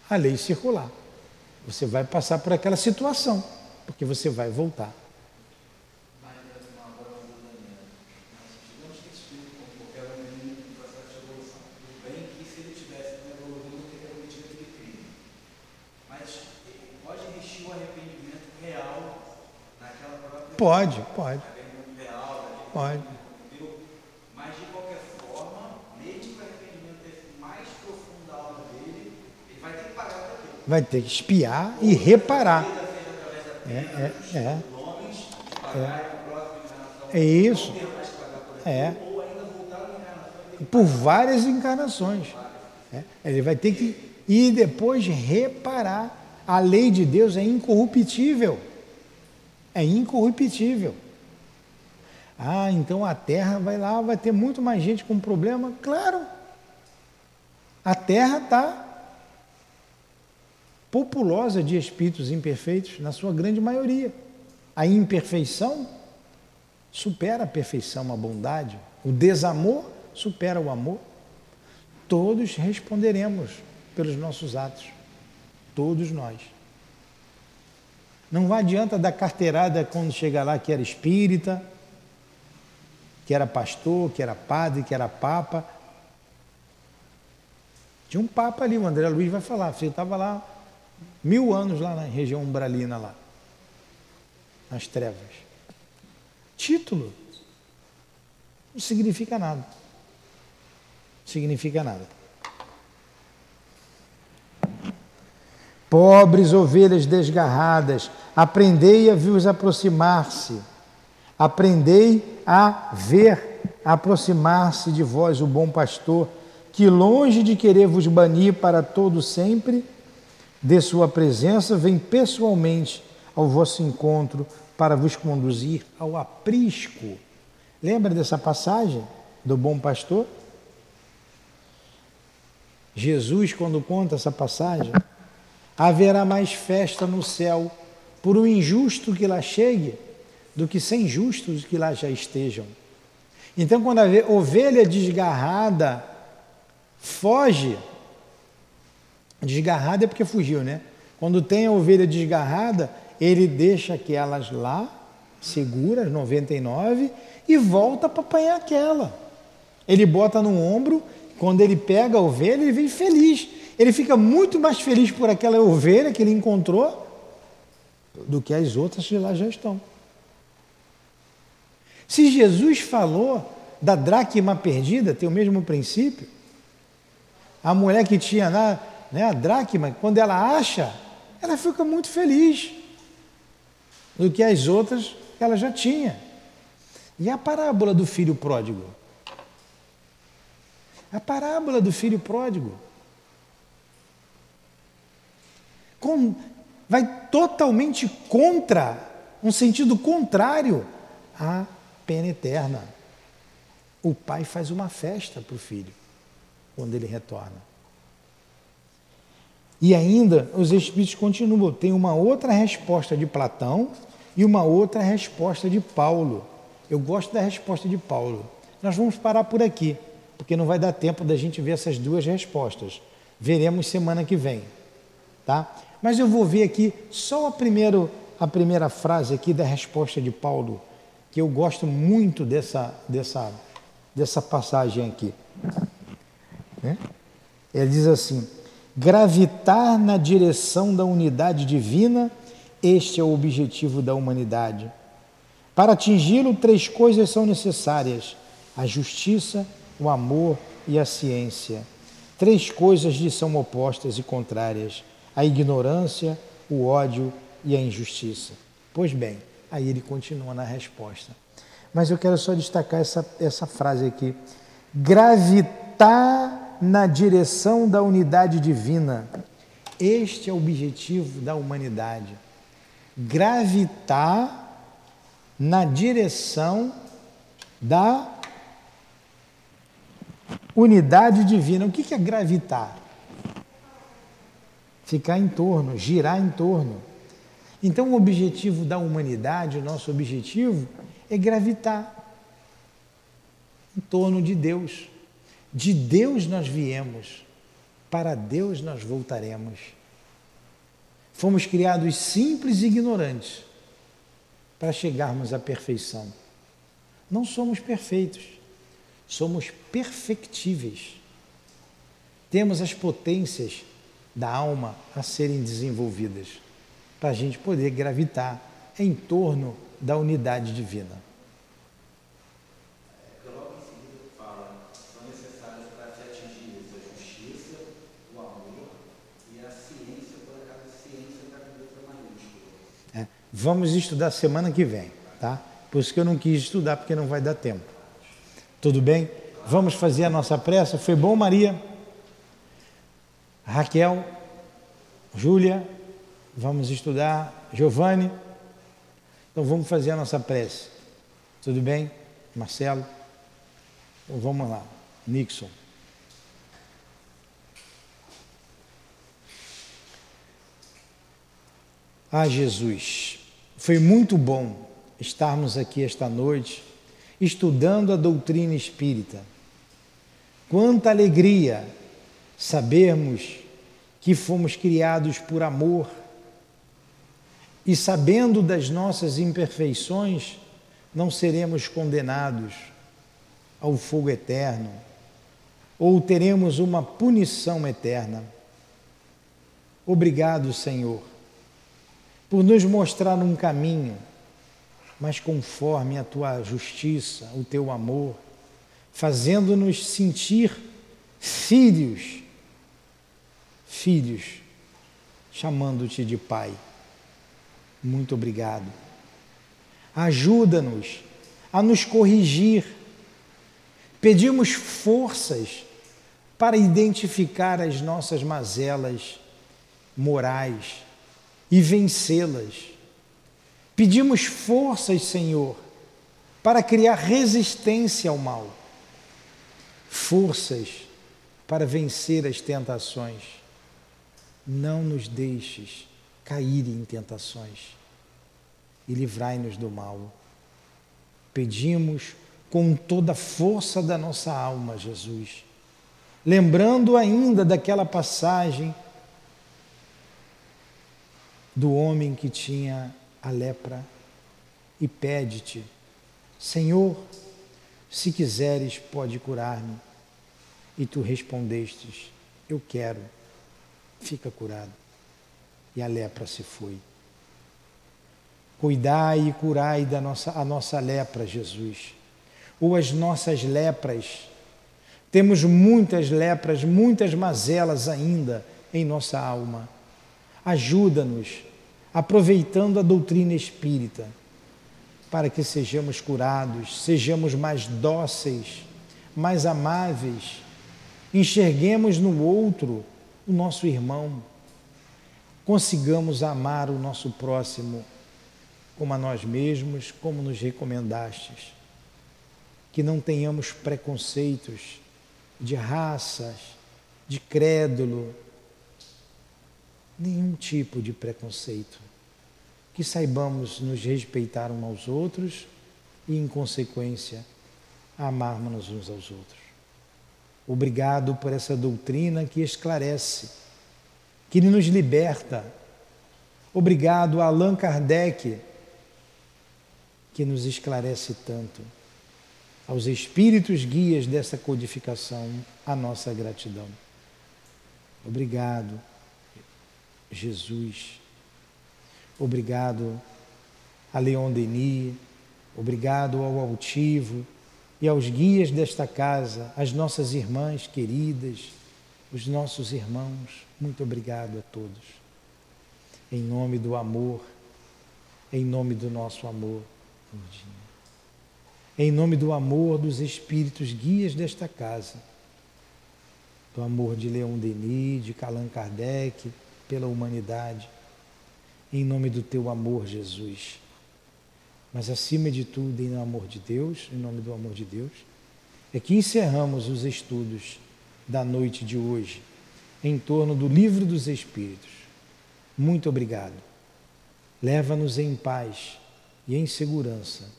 Speaker 1: A lei circular. Você vai passar por aquela situação. Porque você vai voltar. Pode, pode. Pode.
Speaker 2: Mas de qualquer forma, mesmo que o arrependimento mais profundo da alma dele, ele vai ter que pagar por aquilo.
Speaker 1: Vai ter que espiar e reparar. É, é, é. É, isso. É. Por várias encarnações. É. Ele vai ter que ir depois reparar. A lei de Deus é incorruptível é incorruptível. Ah, então a terra vai lá, vai ter muito mais gente com problema? Claro. A terra está populosa de espíritos imperfeitos, na sua grande maioria. A imperfeição supera a perfeição, a bondade. O desamor supera o amor. Todos responderemos pelos nossos atos. Todos nós. Não adianta dar carteirada quando chega lá que era espírita, que era pastor, que era padre, que era papa. Tinha um papa ali, o André Luiz vai falar. Você estava lá mil anos lá na região umbralina lá, nas trevas. Título não significa nada. Significa nada. Pobres ovelhas desgarradas, aprendei a vos aproximar-se, aprendei a ver aproximar-se de vós o bom pastor, que longe de querer vos banir para todo sempre, de sua presença, vem pessoalmente ao vosso encontro para vos conduzir ao aprisco. Lembra dessa passagem do bom pastor? Jesus, quando conta essa passagem, haverá mais festa no céu por um injusto que lá chegue do que sem justos que lá já estejam. Então, quando a ovelha desgarrada foge, desgarrada é porque fugiu, né? Quando tem a ovelha desgarrada, ele deixa aquelas lá, seguras, 99, e volta para apanhar aquela. Ele bota no ombro, quando ele pega a ovelha, ele vem feliz ele fica muito mais feliz por aquela ovelha que ele encontrou do que as outras que lá já estão. Se Jesus falou da dracma perdida, tem o mesmo princípio. A mulher que tinha lá, né, a dracma, quando ela acha, ela fica muito feliz do que as outras ela já tinha. E a parábola do filho pródigo? A parábola do filho pródigo. com, vai totalmente contra, um sentido contrário à pena eterna. O pai faz uma festa para o filho quando ele retorna. E ainda os espíritos continuam. Tem uma outra resposta de Platão e uma outra resposta de Paulo. Eu gosto da resposta de Paulo. Nós vamos parar por aqui, porque não vai dar tempo da gente ver essas duas respostas. Veremos semana que vem, tá? Mas eu vou ver aqui só a, primeiro, a primeira frase aqui da resposta de Paulo, que eu gosto muito dessa, dessa, dessa passagem aqui. Né? Ele diz assim: gravitar na direção da unidade divina, este é o objetivo da humanidade. Para atingi-lo, três coisas são necessárias: a justiça, o amor e a ciência. Três coisas lhe são opostas e contrárias a ignorância, o ódio e a injustiça. Pois bem, aí ele continua na resposta. Mas eu quero só destacar essa, essa frase aqui: gravitar na direção da unidade divina. Este é o objetivo da humanidade. Gravitar na direção da unidade divina. O que é gravitar? Ficar em torno, girar em torno. Então, o objetivo da humanidade, o nosso objetivo, é gravitar em torno de Deus. De Deus nós viemos, para Deus nós voltaremos. Fomos criados simples e ignorantes para chegarmos à perfeição. Não somos perfeitos, somos perfectíveis. Temos as potências da alma a serem desenvolvidas para a gente poder gravitar em torno da unidade divina.
Speaker 2: Logo em seguida fala, são necessários para se atingir a justiça, o amor e a ciência, colocar a ciência na letra maiúscula.
Speaker 1: É, vamos estudar semana que vem, tá? Por isso que eu não quis estudar, porque não vai dar tempo. Tudo bem? Vamos fazer a nossa pressa. Foi bom, Maria? Raquel, Júlia, vamos estudar. Giovanni, então vamos fazer a nossa prece. Tudo bem? Marcelo? Então vamos lá. Nixon. Ah, Jesus, foi muito bom estarmos aqui esta noite estudando a doutrina espírita. Quanta alegria sabermos que fomos criados por amor e sabendo das nossas imperfeições, não seremos condenados ao fogo eterno ou teremos uma punição eterna. Obrigado, Senhor por nos mostrar um caminho, mas conforme a tua justiça, o teu amor, fazendo-nos sentir filhos, filhos, chamando-te de Pai. Muito obrigado. Ajuda-nos a nos corrigir. Pedimos forças para identificar as nossas mazelas morais e vencê-las. Pedimos forças, Senhor, para criar resistência ao mal, forças para vencer as tentações. Não nos deixes cair em tentações e livrai-nos do mal. Pedimos com toda a força da nossa alma, Jesus. Lembrando ainda daquela passagem do homem que tinha a lepra e pede-te, Senhor, se quiseres, pode curar-me. E tu respondestes, eu quero, fica curado. E a lepra se foi. Cuidai e curai da nossa, a nossa lepra, Jesus, ou as nossas lepras. Temos muitas lepras, muitas mazelas ainda em nossa alma. Ajuda-nos aproveitando a doutrina espírita, para que sejamos curados, sejamos mais dóceis, mais amáveis, enxerguemos no outro o nosso irmão, consigamos amar o nosso próximo como a nós mesmos, como nos recomendastes. Que não tenhamos preconceitos de raças, de crédulo, nenhum tipo de preconceito. Que saibamos nos respeitar uns aos outros e, em consequência, amarmos uns aos outros. Obrigado por essa doutrina que esclarece, que nos liberta. Obrigado a Allan Kardec, que nos esclarece tanto. Aos espíritos guias dessa codificação, a nossa gratidão. Obrigado Jesus. Obrigado a Leon Denis, obrigado ao altivo e aos guias desta casa, as nossas irmãs queridas, os nossos irmãos. Muito obrigado a todos. Em nome do amor, em nome do nosso amor, em nome do amor dos espíritos guias desta casa, do amor de Leon Denis, de Allan Kardec, pela humanidade, em nome do teu amor, Jesus. Mas acima de tudo, em amor de Deus, em nome do amor de Deus, é que encerramos os estudos da noite de hoje em torno do livro dos Espíritos. Muito obrigado. Leva-nos em paz e em segurança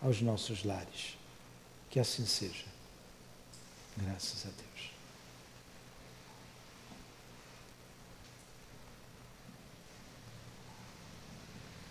Speaker 1: aos nossos lares. Que assim seja. Graças a Deus.